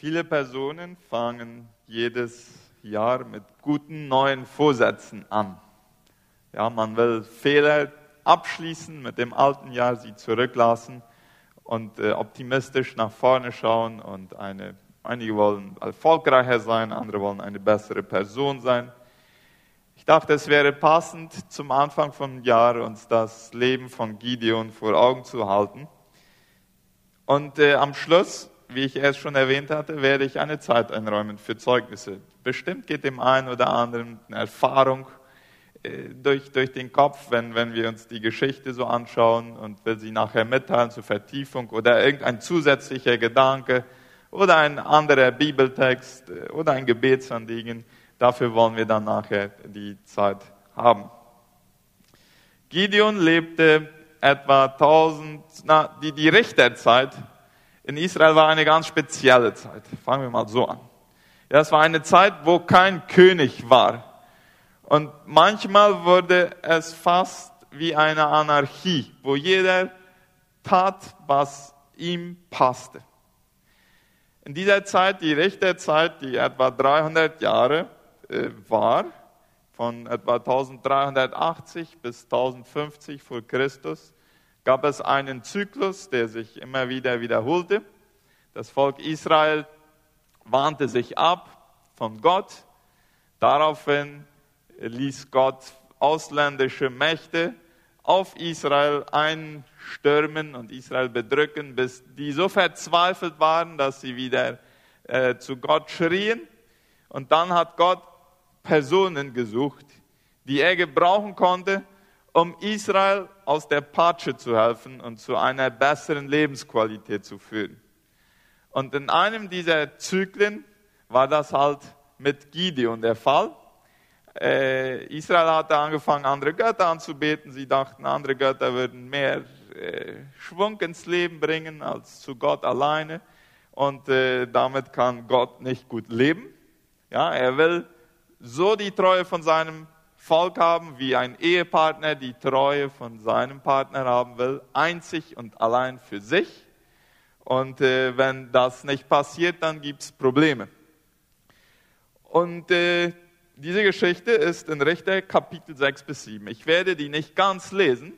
Viele Personen fangen jedes Jahr mit guten neuen Vorsätzen an. Ja, man will Fehler abschließen, mit dem alten Jahr sie zurücklassen und äh, optimistisch nach vorne schauen. Und eine, einige wollen erfolgreicher sein, andere wollen eine bessere Person sein. Ich dachte, es wäre passend, zum Anfang vom Jahr uns das Leben von Gideon vor Augen zu halten. Und äh, am Schluss wie ich erst schon erwähnt hatte, werde ich eine Zeit einräumen für Zeugnisse. Bestimmt geht dem einen oder anderen eine Erfahrung äh, durch, durch den Kopf, wenn, wenn wir uns die Geschichte so anschauen und will sie nachher mitteilen zur Vertiefung oder irgendein zusätzlicher Gedanke oder ein anderer Bibeltext äh, oder ein Gebetsanliegen. Dafür wollen wir dann nachher die Zeit haben. Gideon lebte etwa 1000, na, die, die Richterzeit in Israel war eine ganz spezielle Zeit. Fangen wir mal so an. Ja, es war eine Zeit, wo kein König war. Und manchmal wurde es fast wie eine Anarchie, wo jeder tat, was ihm passte. In dieser Zeit, die Richterzeit, die etwa 300 Jahre äh, war, von etwa 1380 bis 1050 vor Christus, gab es einen Zyklus, der sich immer wieder wiederholte. Das Volk Israel wandte sich ab von Gott. Daraufhin ließ Gott ausländische Mächte auf Israel einstürmen und Israel bedrücken, bis die so verzweifelt waren, dass sie wieder äh, zu Gott schrien. Und dann hat Gott Personen gesucht, die er gebrauchen konnte, um Israel aus der Patsche zu helfen und zu einer besseren Lebensqualität zu führen. Und in einem dieser Zyklen war das halt mit Gideon der Fall. Äh, Israel hatte angefangen, andere Götter anzubeten. Sie dachten, andere Götter würden mehr äh, Schwung ins Leben bringen als zu Gott alleine. Und äh, damit kann Gott nicht gut leben. Ja, er will so die Treue von seinem Volk haben, wie ein Ehepartner die Treue von seinem Partner haben will, einzig und allein für sich. Und äh, wenn das nicht passiert, dann gibt es Probleme. Und äh, diese Geschichte ist in Richter Kapitel 6 bis 7. Ich werde die nicht ganz lesen.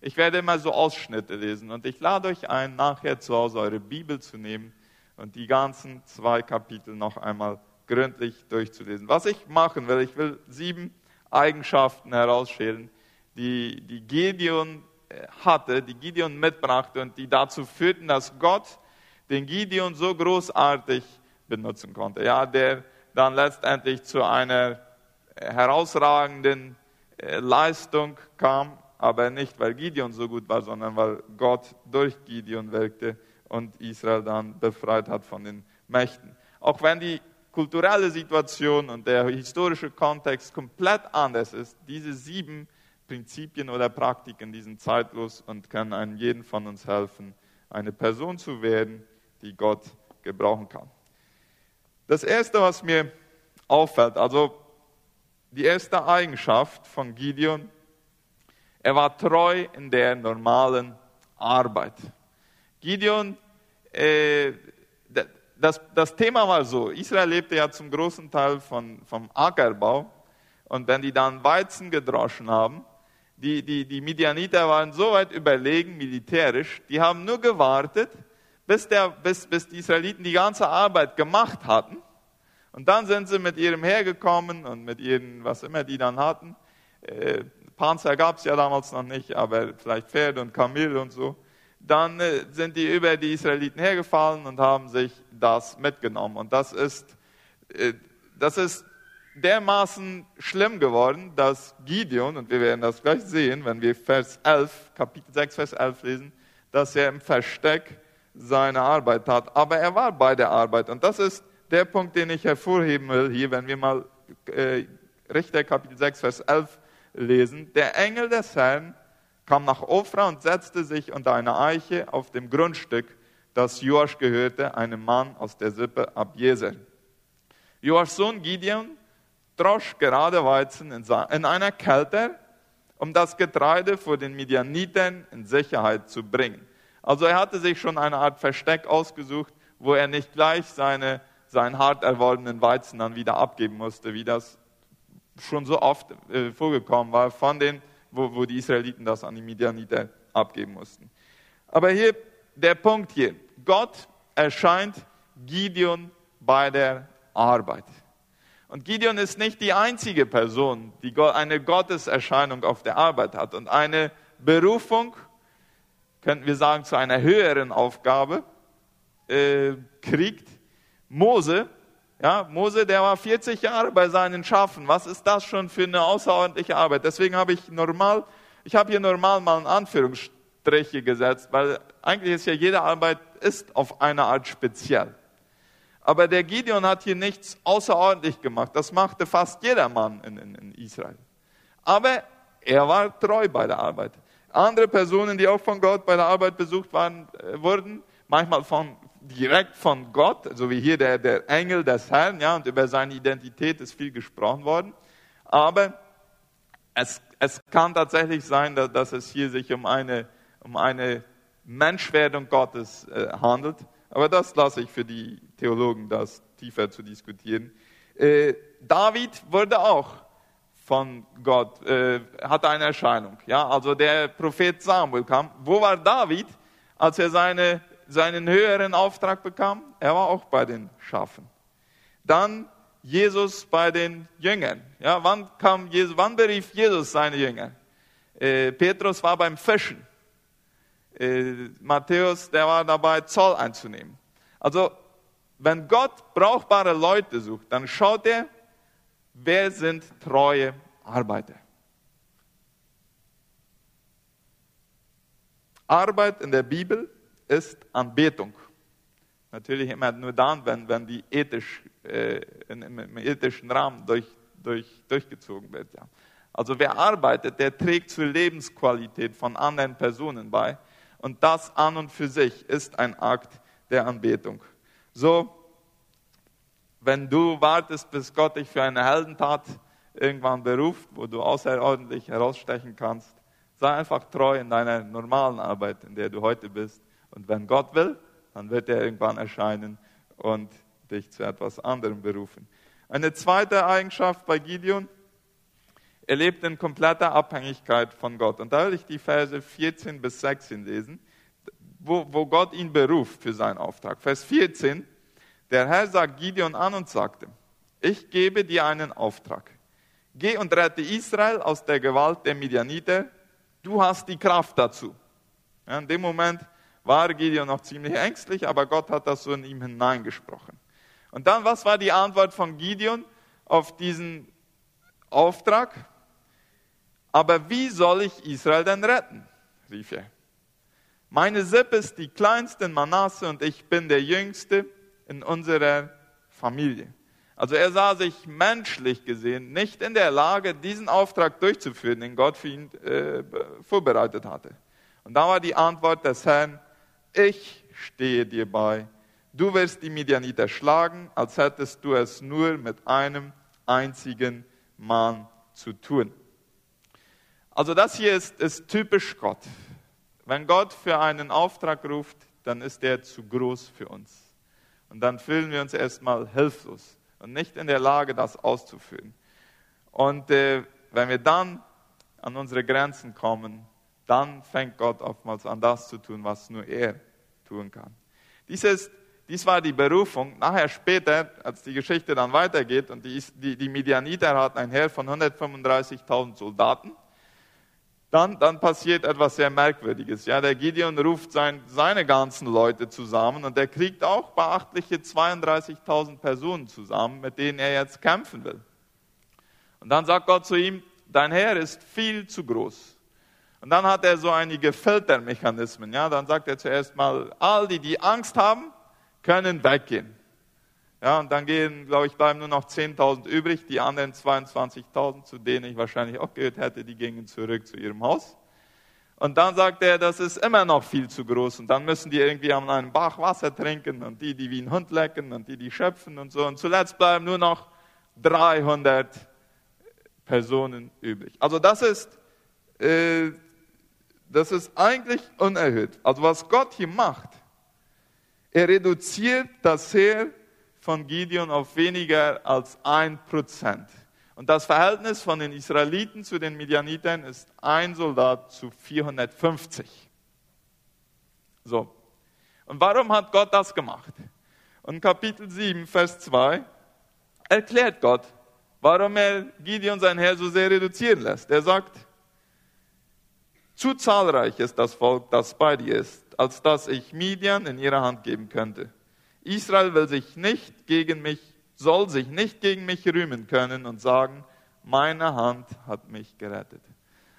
Ich werde immer so Ausschnitte lesen. Und ich lade euch ein, nachher zu Hause eure Bibel zu nehmen und die ganzen zwei Kapitel noch einmal gründlich durchzulesen. Was ich machen will, ich will sieben Eigenschaften herausschälen, die, die Gideon äh, hatte, die Gideon mitbrachte und die dazu führten, dass Gott den Gideon so großartig benutzen konnte. Ja, der dann letztendlich zu einer herausragenden äh, Leistung kam, aber nicht, weil Gideon so gut war, sondern weil Gott durch Gideon wirkte und Israel dann befreit hat von den Mächten. Auch wenn die kulturelle Situation und der historische Kontext komplett anders ist, diese sieben Prinzipien oder Praktiken, die sind zeitlos und können einem jeden von uns helfen, eine Person zu werden, die Gott gebrauchen kann. Das Erste, was mir auffällt, also die erste Eigenschaft von Gideon, er war treu in der normalen Arbeit. Gideon äh, das, das Thema war so, Israel lebte ja zum großen Teil von, vom Ackerbau und wenn die dann Weizen gedroschen haben, die, die, die Midianiter waren so weit überlegen militärisch, die haben nur gewartet, bis, der, bis, bis die Israeliten die ganze Arbeit gemacht hatten. Und dann sind sie mit ihrem hergekommen und mit ihren, was immer die dann hatten. Äh, Panzer gab es ja damals noch nicht, aber vielleicht Pferde und Kamele und so dann äh, sind die über die Israeliten hergefallen und haben sich das mitgenommen. Und das ist, äh, das ist dermaßen schlimm geworden, dass Gideon, und wir werden das gleich sehen, wenn wir Vers 11, Kapitel 6, Vers 11 lesen, dass er im Versteck seine Arbeit tat. Aber er war bei der Arbeit. Und das ist der Punkt, den ich hervorheben will hier, wenn wir mal äh, Richter Kapitel 6, Vers 11 lesen. Der Engel des Herrn kam nach Ofra und setzte sich unter eine Eiche auf dem Grundstück, das Joasch gehörte, einem Mann aus der Sippe Abjeser. Joaschs Sohn Gideon drosch gerade Weizen in einer Kälte, um das Getreide vor den Midianitern in Sicherheit zu bringen. Also er hatte sich schon eine Art Versteck ausgesucht, wo er nicht gleich seine, seinen hart erworbenen Weizen dann wieder abgeben musste, wie das schon so oft äh, vorgekommen war, von den, wo, wo die Israeliten das an die Midianiter abgeben mussten. Aber hier der Punkt hier. Gott erscheint Gideon bei der Arbeit. Und Gideon ist nicht die einzige Person, die eine Gotteserscheinung auf der Arbeit hat und eine Berufung, könnten wir sagen, zu einer höheren Aufgabe äh, kriegt. Mose, ja, Mose, der war 40 Jahre bei seinen Schafen. Was ist das schon für eine außerordentliche Arbeit? Deswegen habe ich normal, ich habe hier normal mal in Anführungsstriche gesetzt, weil eigentlich ist ja jede Arbeit ist auf eine Art speziell. Aber der Gideon hat hier nichts außerordentlich gemacht. Das machte fast jeder Mann in, in, in Israel. Aber er war treu bei der Arbeit. Andere Personen, die auch von Gott bei der Arbeit besucht waren, äh, wurden, manchmal von, direkt von Gott, so wie hier der, der Engel des Herrn, ja, und über seine Identität ist viel gesprochen worden. Aber es, es kann tatsächlich sein, dass, dass es hier sich um eine, um eine Menschwerdung Gottes äh, handelt. Aber das lasse ich für die Theologen, das tiefer zu diskutieren. Äh, David wurde auch von Gott, äh, hatte eine Erscheinung. Ja, also der Prophet Samuel kam. Wo war David, als er seine, seinen höheren Auftrag bekam? Er war auch bei den Schafen. Dann Jesus bei den Jüngern. Ja, wann kam Jesus, wann berief Jesus seine Jünger? Äh, Petrus war beim Fischen. Äh, Matthäus, der war dabei, Zoll einzunehmen. Also, wenn Gott brauchbare Leute sucht, dann schaut er, wer sind treue Arbeiter. Arbeit in der Bibel ist Anbetung. Natürlich immer nur dann, wenn, wenn die ethisch, äh, im ethischen Rahmen durch, durch, durchgezogen wird. Ja. Also wer arbeitet, der trägt zur Lebensqualität von anderen Personen bei. Und das an und für sich ist ein Akt der Anbetung. So, wenn du wartest, bis Gott dich für eine Heldentat irgendwann beruft, wo du außerordentlich herausstechen kannst, sei einfach treu in deiner normalen Arbeit, in der du heute bist. Und wenn Gott will, dann wird er irgendwann erscheinen und dich zu etwas anderem berufen. Eine zweite Eigenschaft bei Gideon, er lebt in kompletter Abhängigkeit von Gott. Und da will ich die Verse 14 bis 16 lesen, wo, wo Gott ihn beruft für seinen Auftrag. Vers 14, der Herr sagt Gideon an und sagte, ich gebe dir einen Auftrag. Geh und rette Israel aus der Gewalt der Midianiter. Du hast die Kraft dazu. Ja, in dem Moment war Gideon noch ziemlich ängstlich, aber Gott hat das so in ihm hineingesprochen. Und dann, was war die Antwort von Gideon auf diesen Auftrag? Aber wie soll ich Israel denn retten? rief er. Meine Sippe ist die kleinste in Manasse und ich bin der Jüngste in unserer Familie. Also er sah sich menschlich gesehen nicht in der Lage, diesen Auftrag durchzuführen, den Gott für ihn äh, vorbereitet hatte. Und da war die Antwort des Herrn, ich stehe dir bei. Du wirst die Midianiter schlagen, als hättest du es nur mit einem einzigen Mann zu tun. Also das hier ist, ist typisch Gott. Wenn Gott für einen Auftrag ruft, dann ist er zu groß für uns. Und dann fühlen wir uns erstmal hilflos und nicht in der Lage, das auszuführen. Und äh, wenn wir dann an unsere Grenzen kommen, dann fängt Gott oftmals an, das zu tun, was nur er tun kann. Dies, ist, dies war die Berufung. Nachher später, als die Geschichte dann weitergeht und die, die, die Midianiter hatten ein Heer von 135.000 Soldaten, dann, dann passiert etwas sehr Merkwürdiges. Ja, der Gideon ruft sein, seine ganzen Leute zusammen und er kriegt auch beachtliche 32.000 Personen zusammen, mit denen er jetzt kämpfen will. Und dann sagt Gott zu ihm, dein Heer ist viel zu groß. Und dann hat er so einige Filtermechanismen. Ja, dann sagt er zuerst mal, all die, die Angst haben, können weggehen. Ja, und dann gehen, glaube ich, bleiben nur noch 10.000 übrig. Die anderen 22.000, zu denen ich wahrscheinlich auch gehört hätte, die gingen zurück zu ihrem Haus. Und dann sagt er, das ist immer noch viel zu groß. Und dann müssen die irgendwie an einem Bach Wasser trinken und die, die wie ein Hund lecken und die, die schöpfen und so. Und zuletzt bleiben nur noch 300 Personen übrig. Also das ist, äh, das ist eigentlich unerhöht. Also was Gott hier macht, Er reduziert das Heer von Gideon auf weniger als ein Prozent. Und das Verhältnis von den Israeliten zu den Midianitern ist ein Soldat zu 450. So. Und warum hat Gott das gemacht? Und Kapitel 7, Vers 2 erklärt Gott, warum er Gideon sein Heer so sehr reduzieren lässt. Er sagt, zu zahlreich ist das Volk, das bei dir ist, als dass ich Midian in ihre Hand geben könnte. Israel will sich nicht gegen mich, soll sich nicht gegen mich rühmen können und sagen, meine Hand hat mich gerettet.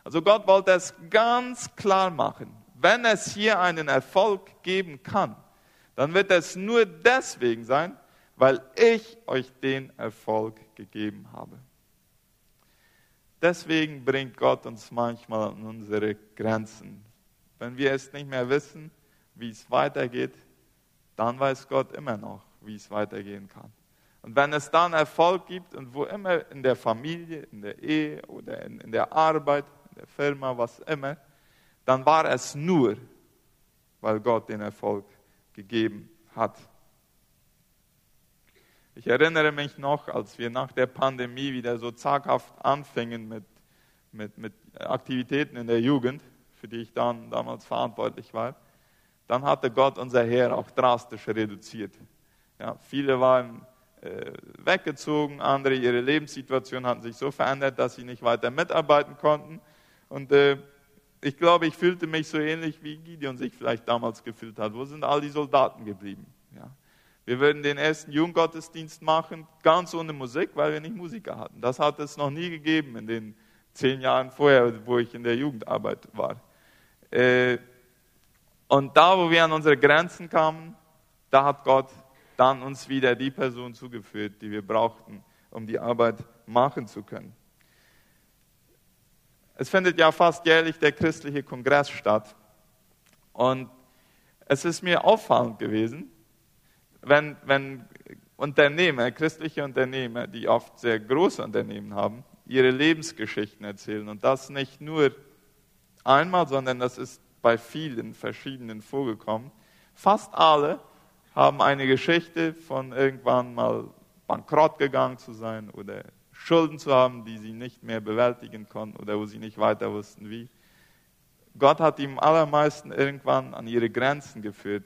Also Gott wollte es ganz klar machen. Wenn es hier einen Erfolg geben kann, dann wird es nur deswegen sein, weil ich euch den Erfolg gegeben habe. Deswegen bringt Gott uns manchmal an unsere Grenzen. Wenn wir es nicht mehr wissen, wie es weitergeht, dann weiß Gott immer noch, wie es weitergehen kann. Und wenn es dann Erfolg gibt und wo immer in der Familie, in der Ehe oder in, in der Arbeit, in der Firma, was immer, dann war es nur, weil Gott den Erfolg gegeben hat. Ich erinnere mich noch, als wir nach der Pandemie wieder so zaghaft anfingen mit, mit, mit Aktivitäten in der Jugend, für die ich dann damals verantwortlich war, dann hatte Gott unser Heer auch drastisch reduziert. Ja, viele waren äh, weggezogen, andere ihre Lebenssituation hatten sich so verändert, dass sie nicht weiter mitarbeiten konnten. Und äh, ich glaube, ich fühlte mich so ähnlich, wie Gideon sich vielleicht damals gefühlt hat. Wo sind all die Soldaten geblieben? Ja. Wir würden den ersten Jugendgottesdienst machen, ganz ohne Musik, weil wir nicht Musiker hatten. Das hat es noch nie gegeben in den zehn Jahren vorher, wo ich in der Jugendarbeit war. Äh, und da, wo wir an unsere Grenzen kamen, da hat Gott dann uns wieder die Person zugeführt, die wir brauchten, um die Arbeit machen zu können. Es findet ja fast jährlich der christliche Kongress statt. Und es ist mir auffallend gewesen, wenn, wenn Unternehmer, christliche Unternehmer, die oft sehr große Unternehmen haben, ihre Lebensgeschichten erzählen. Und das nicht nur einmal, sondern das ist bei vielen verschiedenen vorgekommen. Fast alle haben eine Geschichte von irgendwann mal bankrott gegangen zu sein oder Schulden zu haben, die sie nicht mehr bewältigen konnten oder wo sie nicht weiter wussten wie. Gott hat ihm allermeisten irgendwann an ihre Grenzen geführt,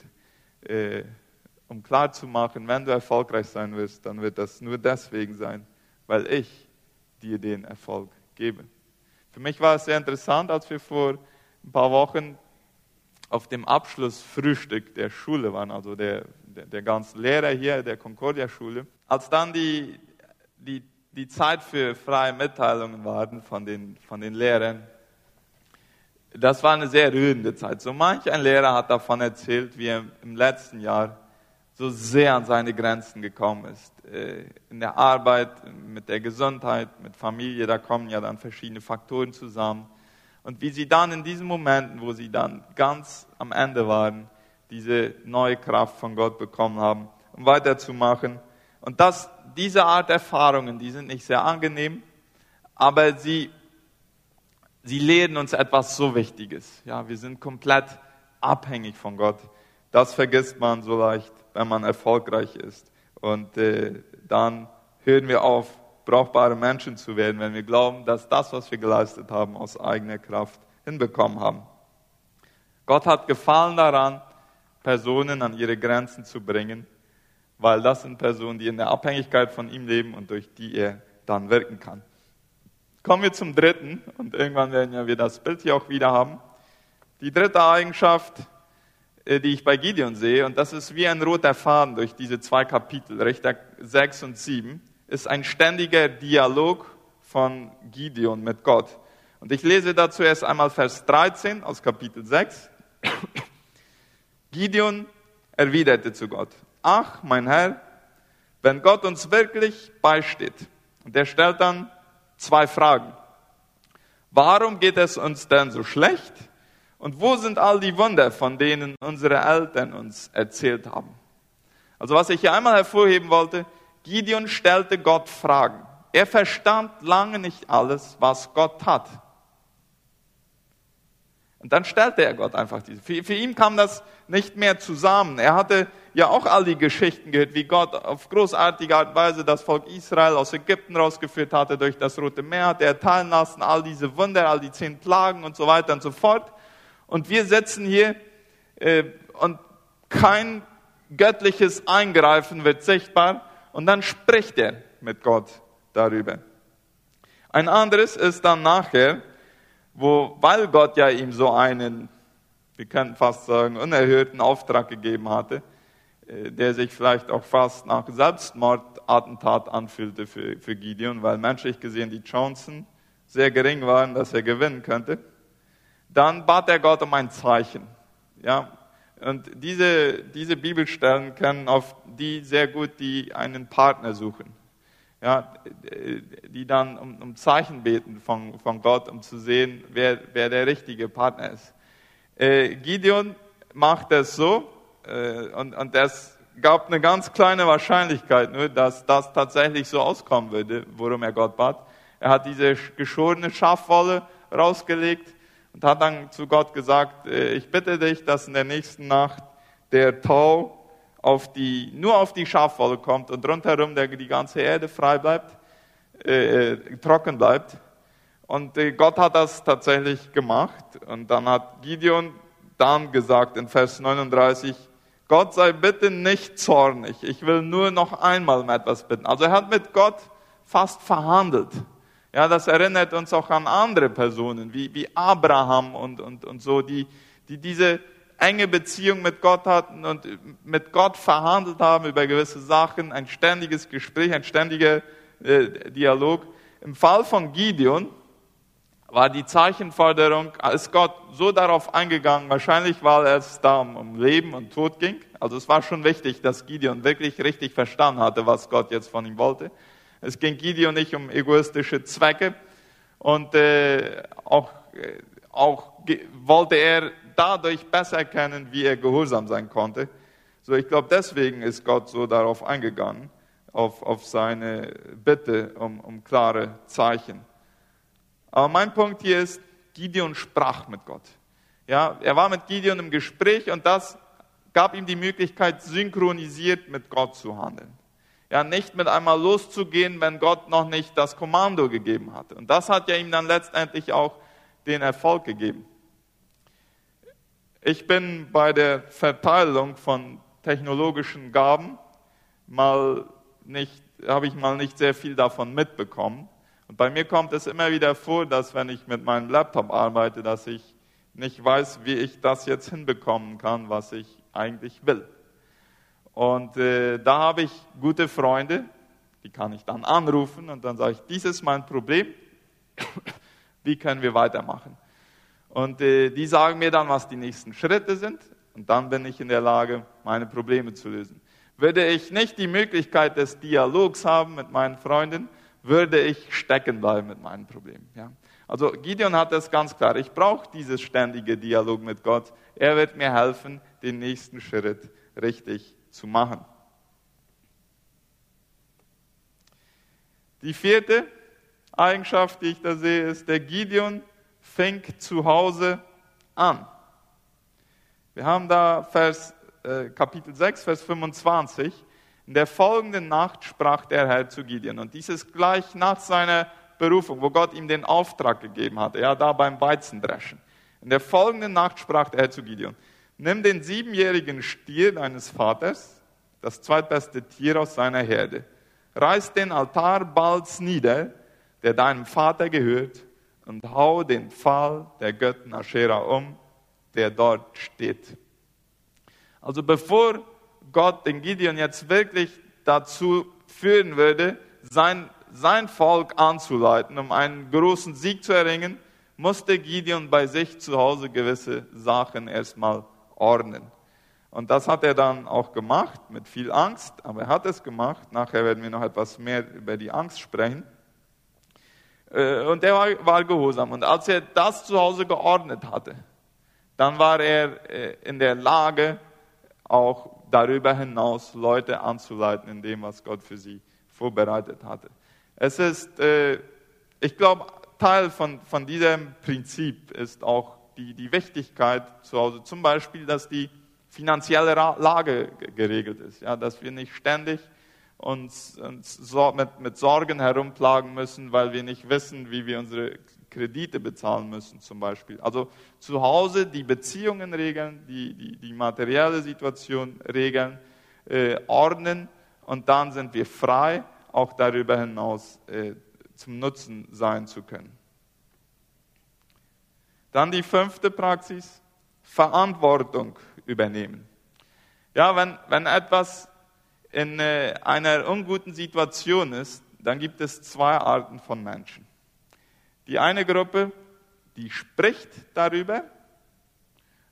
äh, um klarzumachen, wenn du erfolgreich sein wirst, dann wird das nur deswegen sein, weil ich dir den Erfolg gebe. Für mich war es sehr interessant, als wir vor ein paar Wochen auf dem Abschlussfrühstück der Schule waren, also der, der, der ganzen Lehrer hier der Concordia-Schule, als dann die, die, die Zeit für freie Mitteilungen waren von den, von den Lehrern, das war eine sehr rührende Zeit. So manch ein Lehrer hat davon erzählt, wie er im letzten Jahr so sehr an seine Grenzen gekommen ist. Äh, in der Arbeit, mit der Gesundheit, mit Familie, da kommen ja dann verschiedene Faktoren zusammen und wie sie dann in diesen Momenten, wo sie dann ganz am Ende waren, diese neue Kraft von Gott bekommen haben, um weiterzumachen. Und das, diese Art Erfahrungen, die sind nicht sehr angenehm, aber sie, sie lehren uns etwas so Wichtiges. Ja, wir sind komplett abhängig von Gott. Das vergisst man so leicht, wenn man erfolgreich ist. Und äh, dann hören wir auf, brauchbare Menschen zu werden, wenn wir glauben, dass das, was wir geleistet haben, aus eigener Kraft hinbekommen haben. Gott hat Gefallen daran, Personen an ihre Grenzen zu bringen, weil das sind Personen, die in der Abhängigkeit von ihm leben und durch die er dann wirken kann. Kommen wir zum dritten, und irgendwann werden ja wir das Bild hier auch wieder haben. Die dritte Eigenschaft, die ich bei Gideon sehe, und das ist wie ein roter Faden durch diese zwei Kapitel, Richter 6 und 7, ist ein ständiger Dialog von Gideon mit Gott. Und ich lese dazu erst einmal Vers 13 aus Kapitel 6. Gideon erwiderte zu Gott, ach mein Herr, wenn Gott uns wirklich beisteht, und er stellt dann zwei Fragen. Warum geht es uns denn so schlecht? Und wo sind all die Wunder, von denen unsere Eltern uns erzählt haben? Also was ich hier einmal hervorheben wollte, Gideon stellte Gott Fragen. Er verstand lange nicht alles, was Gott hat. Und dann stellte er Gott einfach diese. Für, für ihn kam das nicht mehr zusammen. Er hatte ja auch all die Geschichten gehört, wie Gott auf großartige Art und Weise das Volk Israel aus Ägypten rausgeführt hatte, durch das Rote Meer hat er teilen lassen, all diese Wunder, all die zehn Plagen und so weiter und so fort. Und wir sitzen hier äh, und kein göttliches Eingreifen wird sichtbar und dann spricht er mit Gott darüber. Ein anderes ist dann nachher, wo, weil Gott ja ihm so einen, wir können fast sagen, unerhörten Auftrag gegeben hatte, äh, der sich vielleicht auch fast nach Selbstmordattentat anfühlte für, für Gideon, weil menschlich gesehen die Chancen sehr gering waren, dass er gewinnen könnte. Dann bat er Gott um ein Zeichen. Ja, und diese, diese Bibelstellen kennen auf die sehr gut, die einen Partner suchen. Ja, die dann um, um Zeichen beten von, von Gott, um zu sehen, wer, wer der richtige Partner ist. Äh, Gideon macht das so, äh, und, und das gab eine ganz kleine Wahrscheinlichkeit, nur, dass das tatsächlich so auskommen würde, worum er Gott bat. Er hat diese geschorene Schafwolle rausgelegt und hat dann zu Gott gesagt, äh, ich bitte dich, dass in der nächsten Nacht der Tau auf die, nur auf die Schafwolle kommt und rundherum der, die ganze Erde frei bleibt, äh, trocken bleibt. Und äh, Gott hat das tatsächlich gemacht. Und dann hat Gideon dann gesagt in Vers 39, Gott sei bitte nicht zornig, ich will nur noch einmal um etwas bitten. Also er hat mit Gott fast verhandelt. Ja, das erinnert uns auch an andere Personen, wie, wie Abraham und, und, und so, die, die diese enge Beziehung mit Gott hatten und mit Gott verhandelt haben über gewisse Sachen, ein ständiges Gespräch, ein ständiger äh, Dialog. Im Fall von Gideon war die Zeichenforderung, ist Gott so darauf eingegangen, wahrscheinlich weil es da um Leben und Tod ging. Also es war schon wichtig, dass Gideon wirklich richtig verstanden hatte, was Gott jetzt von ihm wollte. Es ging Gideon nicht um egoistische Zwecke und äh, auch, äh, auch wollte er dadurch besser erkennen, wie er gehorsam sein konnte. So, ich glaube, deswegen ist Gott so darauf eingegangen, auf, auf seine Bitte um, um klare Zeichen. Aber mein Punkt hier ist, Gideon sprach mit Gott. Ja, er war mit Gideon im Gespräch und das gab ihm die Möglichkeit, synchronisiert mit Gott zu handeln ja nicht mit einmal loszugehen, wenn Gott noch nicht das Kommando gegeben hatte. Und das hat ja ihm dann letztendlich auch den Erfolg gegeben. Ich bin bei der Verteilung von technologischen Gaben mal nicht, habe ich mal nicht sehr viel davon mitbekommen. Und bei mir kommt es immer wieder vor, dass wenn ich mit meinem Laptop arbeite, dass ich nicht weiß, wie ich das jetzt hinbekommen kann, was ich eigentlich will. Und äh, da habe ich gute Freunde, die kann ich dann anrufen und dann sage ich, dies ist mein Problem, wie können wir weitermachen? Und äh, die sagen mir dann, was die nächsten Schritte sind und dann bin ich in der Lage, meine Probleme zu lösen. Würde ich nicht die Möglichkeit des Dialogs haben mit meinen Freunden, würde ich stecken bleiben mit meinen Problemen. Ja? Also Gideon hat das ganz klar. Ich brauche dieses ständige Dialog mit Gott. Er wird mir helfen, den nächsten Schritt richtig zu machen. Die vierte Eigenschaft, die ich da sehe, ist, der Gideon fängt zu Hause an. Wir haben da Vers, äh, Kapitel 6, Vers 25. In der folgenden Nacht sprach der Herr zu Gideon. Und dies ist gleich nach seiner Berufung, wo Gott ihm den Auftrag gegeben hat. Ja, da beim Weizendreschen. In der folgenden Nacht sprach der Herr zu Gideon. Nimm den siebenjährigen Stier deines Vaters, das zweitbeste Tier aus seiner Herde. Reiß den Altar bald nieder, der deinem Vater gehört, und hau den Pfahl der Göttin Aschera um, der dort steht. Also bevor Gott den Gideon jetzt wirklich dazu führen würde, sein, sein Volk anzuleiten, um einen großen Sieg zu erringen, musste Gideon bei sich zu Hause gewisse Sachen erstmal ordnen. Und das hat er dann auch gemacht, mit viel Angst, aber er hat es gemacht. Nachher werden wir noch etwas mehr über die Angst sprechen. Äh, und er war, war gehorsam. Und als er das zu Hause geordnet hatte, dann war er äh, in der Lage, auch darüber hinaus Leute anzuleiten in dem, was Gott für sie vorbereitet hatte. Es ist, äh, ich glaube, Teil von, von diesem Prinzip ist auch die, die Wichtigkeit zu Hause. Zum Beispiel, dass die finanzielle Lage geregelt ist, ja, dass wir nicht ständig uns, uns mit, mit Sorgen herumplagen müssen, weil wir nicht wissen, wie wir unsere Kredite bezahlen müssen zum Beispiel. Also zu Hause die Beziehungen regeln, die, die, die materielle Situation regeln, äh, ordnen und dann sind wir frei, auch darüber hinaus äh, zum Nutzen sein zu können. Dann die fünfte Praxis, Verantwortung übernehmen. Ja, wenn, wenn etwas in äh, einer unguten Situation ist, dann gibt es zwei Arten von Menschen. Die eine Gruppe, die spricht darüber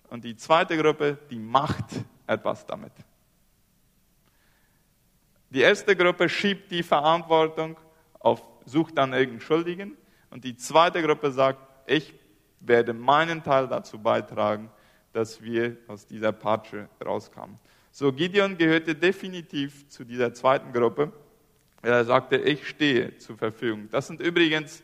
und die zweite Gruppe, die macht etwas damit. Die erste Gruppe schiebt die Verantwortung auf, sucht dann irgendeinen Schuldigen und die zweite Gruppe sagt, ich werde meinen Teil dazu beitragen, dass wir aus dieser Patsche rauskamen. So, Gideon gehörte definitiv zu dieser zweiten Gruppe. Er sagte, ich stehe zur Verfügung. Das sind übrigens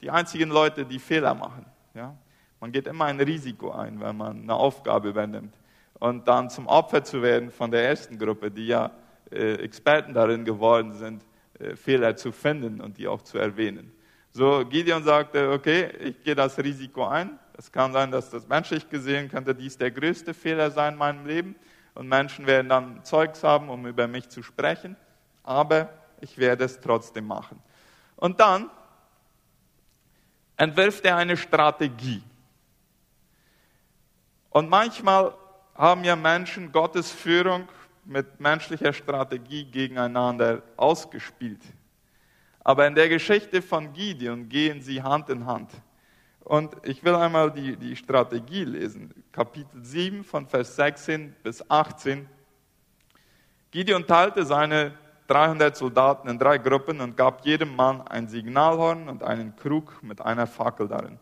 die einzigen Leute, die Fehler machen. Ja? Man geht immer ein Risiko ein, wenn man eine Aufgabe übernimmt. Und dann zum Opfer zu werden von der ersten Gruppe, die ja äh, Experten darin geworden sind, äh, Fehler zu finden und die auch zu erwähnen. So, Gideon sagte, okay, ich gehe das Risiko ein. Es kann sein, dass das menschlich gesehen könnte dies der größte Fehler sein in meinem Leben. Und Menschen werden dann Zeugs haben, um über mich zu sprechen. Aber ich werde es trotzdem machen. Und dann entwirft er eine Strategie. Und manchmal haben ja Menschen Gottes Führung mit menschlicher Strategie gegeneinander ausgespielt. Aber in der Geschichte von Gideon gehen sie Hand in Hand. Und ich will einmal die, die Strategie lesen. Kapitel 7 von Vers 16 bis 18. Gideon teilte seine 300 Soldaten in drei Gruppen und gab jedem Mann ein Signalhorn und einen Krug mit einer Fackel darin.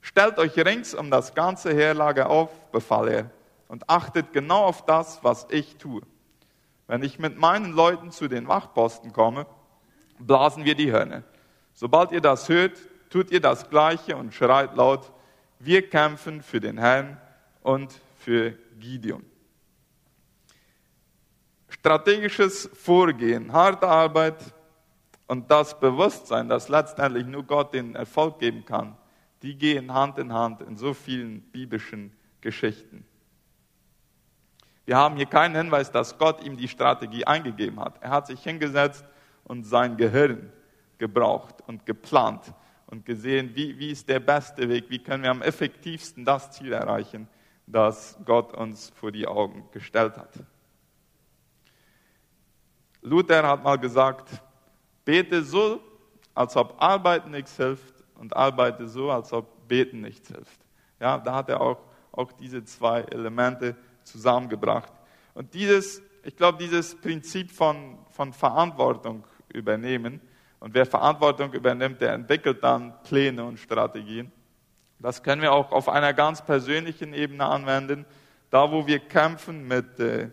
Stellt euch rings um das ganze Heerlager auf, befahl er, und achtet genau auf das, was ich tue. Wenn ich mit meinen Leuten zu den Wachposten komme, blasen wir die Hörner. Sobald ihr das hört, tut ihr das Gleiche und schreit laut, wir kämpfen für den Herrn und für Gideon strategisches Vorgehen, harte Arbeit und das Bewusstsein, dass letztendlich nur Gott den Erfolg geben kann, die gehen Hand in Hand in so vielen biblischen Geschichten. Wir haben hier keinen Hinweis, dass Gott ihm die Strategie eingegeben hat. Er hat sich hingesetzt und sein Gehirn gebraucht und geplant und gesehen, wie, wie ist der beste Weg, wie können wir am effektivsten das Ziel erreichen, das Gott uns vor die Augen gestellt hat. Luther hat mal gesagt, bete so, als ob Arbeiten nichts hilft und arbeite so, als ob Beten nichts hilft. Ja, da hat er auch, auch diese zwei Elemente zusammengebracht. Und dieses, ich glaube, dieses Prinzip von, von Verantwortung übernehmen, und wer Verantwortung übernimmt, der entwickelt dann Pläne und Strategien. Das können wir auch auf einer ganz persönlichen Ebene anwenden, da wo wir kämpfen mit, äh,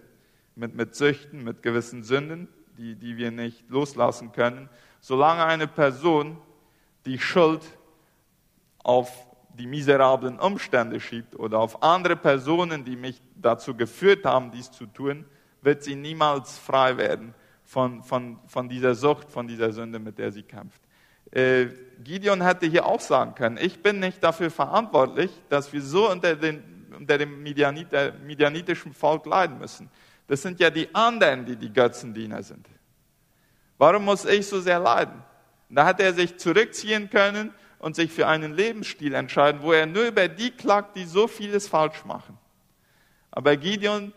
mit, mit Süchten, mit gewissen Sünden, die, die wir nicht loslassen können. Solange eine Person die Schuld auf die miserablen Umstände schiebt oder auf andere Personen, die mich dazu geführt haben, dies zu tun, wird sie niemals frei werden von, von, von dieser Sucht, von dieser Sünde, mit der sie kämpft. Äh, Gideon hätte hier auch sagen können, ich bin nicht dafür verantwortlich, dass wir so unter, den, unter dem Midianitischen Volk leiden müssen. Das sind ja die anderen, die die Götzendiener sind. Warum muss ich so sehr leiden? Da hat er sich zurückziehen können und sich für einen Lebensstil entscheiden, wo er nur über die klagt, die so vieles falsch machen. Aber Gideon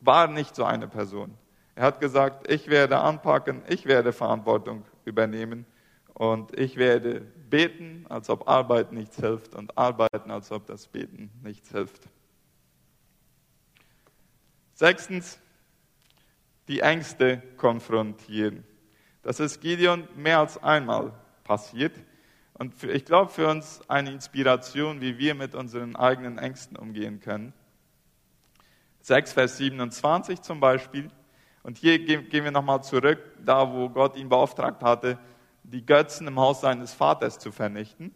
war nicht so eine Person. Er hat gesagt, ich werde anpacken, ich werde Verantwortung übernehmen und ich werde beten, als ob Arbeit nichts hilft und arbeiten, als ob das Beten nichts hilft. Sechstens, die Ängste konfrontieren. Das ist Gideon mehr als einmal passiert. Und ich glaube, für uns eine Inspiration, wie wir mit unseren eigenen Ängsten umgehen können. 6, Vers 27 zum Beispiel. Und hier gehen wir nochmal zurück, da wo Gott ihn beauftragt hatte, die Götzen im Haus seines Vaters zu vernichten.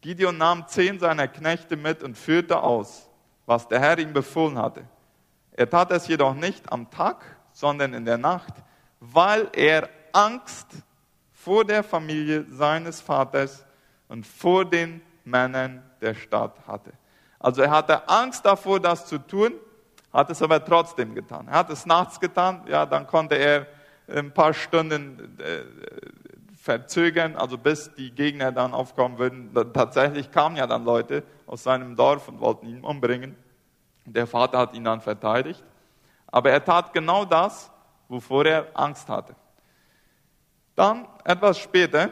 Gideon nahm zehn seiner Knechte mit und führte aus, was der Herr ihm befohlen hatte. Er tat es jedoch nicht am Tag, sondern in der Nacht, weil er Angst vor der Familie seines Vaters und vor den Männern der Stadt hatte. Also er hatte Angst davor, das zu tun, hat es aber trotzdem getan. Er hat es nachts getan, ja, dann konnte er ein paar Stunden äh, verzögern, also bis die Gegner dann aufkommen würden. Tatsächlich kamen ja dann Leute aus seinem Dorf und wollten ihn umbringen. Der Vater hat ihn dann verteidigt. Aber er tat genau das, wovor er Angst hatte. Dann, etwas später,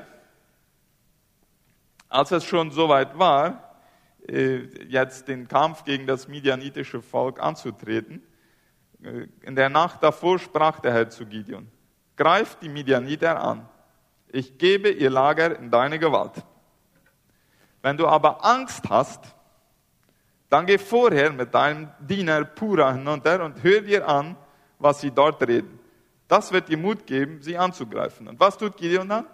als es schon soweit war, jetzt den Kampf gegen das midianitische Volk anzutreten, äh, in der Nacht davor sprach der Herr zu Gideon, greif die Midianiter an ich gebe ihr Lager in deine Gewalt. Wenn du aber Angst hast, dann geh vorher mit deinem Diener Pura hinunter und hör dir an, was sie dort reden. Das wird dir Mut geben, sie anzugreifen. Und was tut Gideon dann?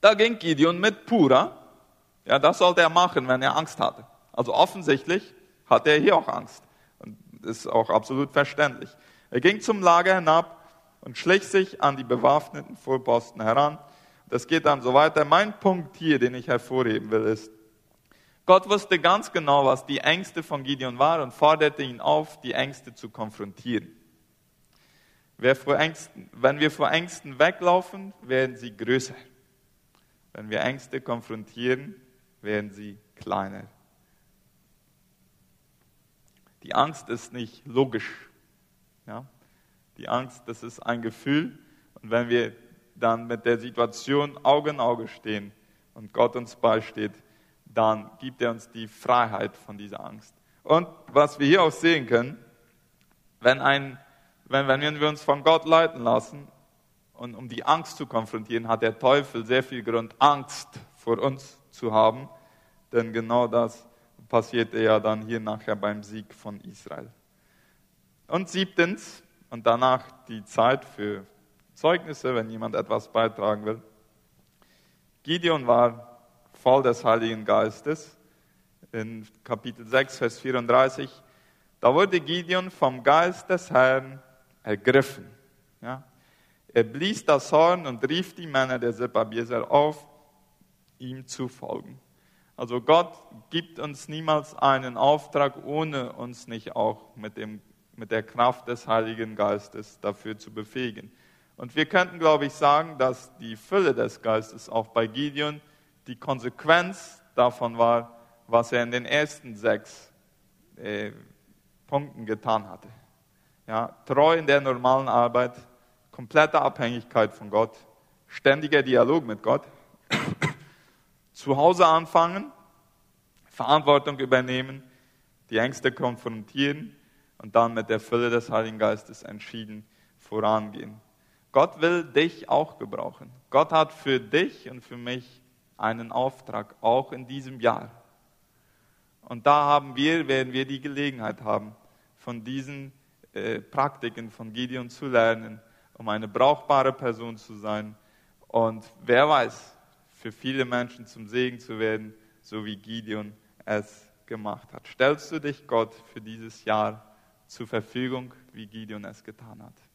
Da ging Gideon mit Pura. Ja, das sollte er machen, wenn er Angst hatte. Also offensichtlich hatte er hier auch Angst. Und ist auch absolut verständlich. Er ging zum Lager hinab und schlich sich an die bewaffneten Vorposten heran. Das geht dann so weiter. Mein Punkt hier, den ich hervorheben will, ist, Gott wusste ganz genau, was die Ängste von Gideon waren und forderte ihn auf, die Ängste zu konfrontieren. Ängsten, wenn wir vor Ängsten weglaufen, werden sie größer. Wenn wir Ängste konfrontieren, werden sie kleiner. Die Angst ist nicht logisch. Ja? Die Angst, das ist ein Gefühl. Und wenn wir dann mit der Situation Auge in Auge stehen und Gott uns beisteht, dann gibt er uns die Freiheit von dieser Angst. Und was wir hier auch sehen können, wenn, ein, wenn, wenn wir uns von Gott leiten lassen und um die Angst zu konfrontieren, hat der Teufel sehr viel Grund, Angst vor uns zu haben. Denn genau das passierte ja dann hier nachher beim Sieg von Israel. Und siebtens, und danach die Zeit für Zeugnisse, wenn jemand etwas beitragen will. Gideon war voll des Heiligen Geistes. In Kapitel 6, Vers 34, da wurde Gideon vom Geist des Herrn ergriffen. Ja? Er blies das Horn und rief die Männer der Sepabieser auf, ihm zu folgen. Also Gott gibt uns niemals einen Auftrag, ohne uns nicht auch mit dem mit der Kraft des Heiligen Geistes dafür zu befähigen. Und wir könnten, glaube ich, sagen, dass die Fülle des Geistes auch bei Gideon die Konsequenz davon war, was er in den ersten sechs äh, Punkten getan hatte. Ja, treu in der normalen Arbeit, komplette Abhängigkeit von Gott, ständiger Dialog mit Gott, zu Hause anfangen, Verantwortung übernehmen, die Ängste konfrontieren und dann mit der Fülle des Heiligen Geistes entschieden vorangehen. Gott will dich auch gebrauchen. Gott hat für dich und für mich einen Auftrag, auch in diesem Jahr. Und da haben wir, werden wir die Gelegenheit haben, von diesen äh, Praktiken von Gideon zu lernen, um eine brauchbare Person zu sein. Und wer weiß, für viele Menschen zum Segen zu werden, so wie Gideon es gemacht hat. Stellst du dich Gott für dieses Jahr zur Verfügung, wie Gideon es getan hat.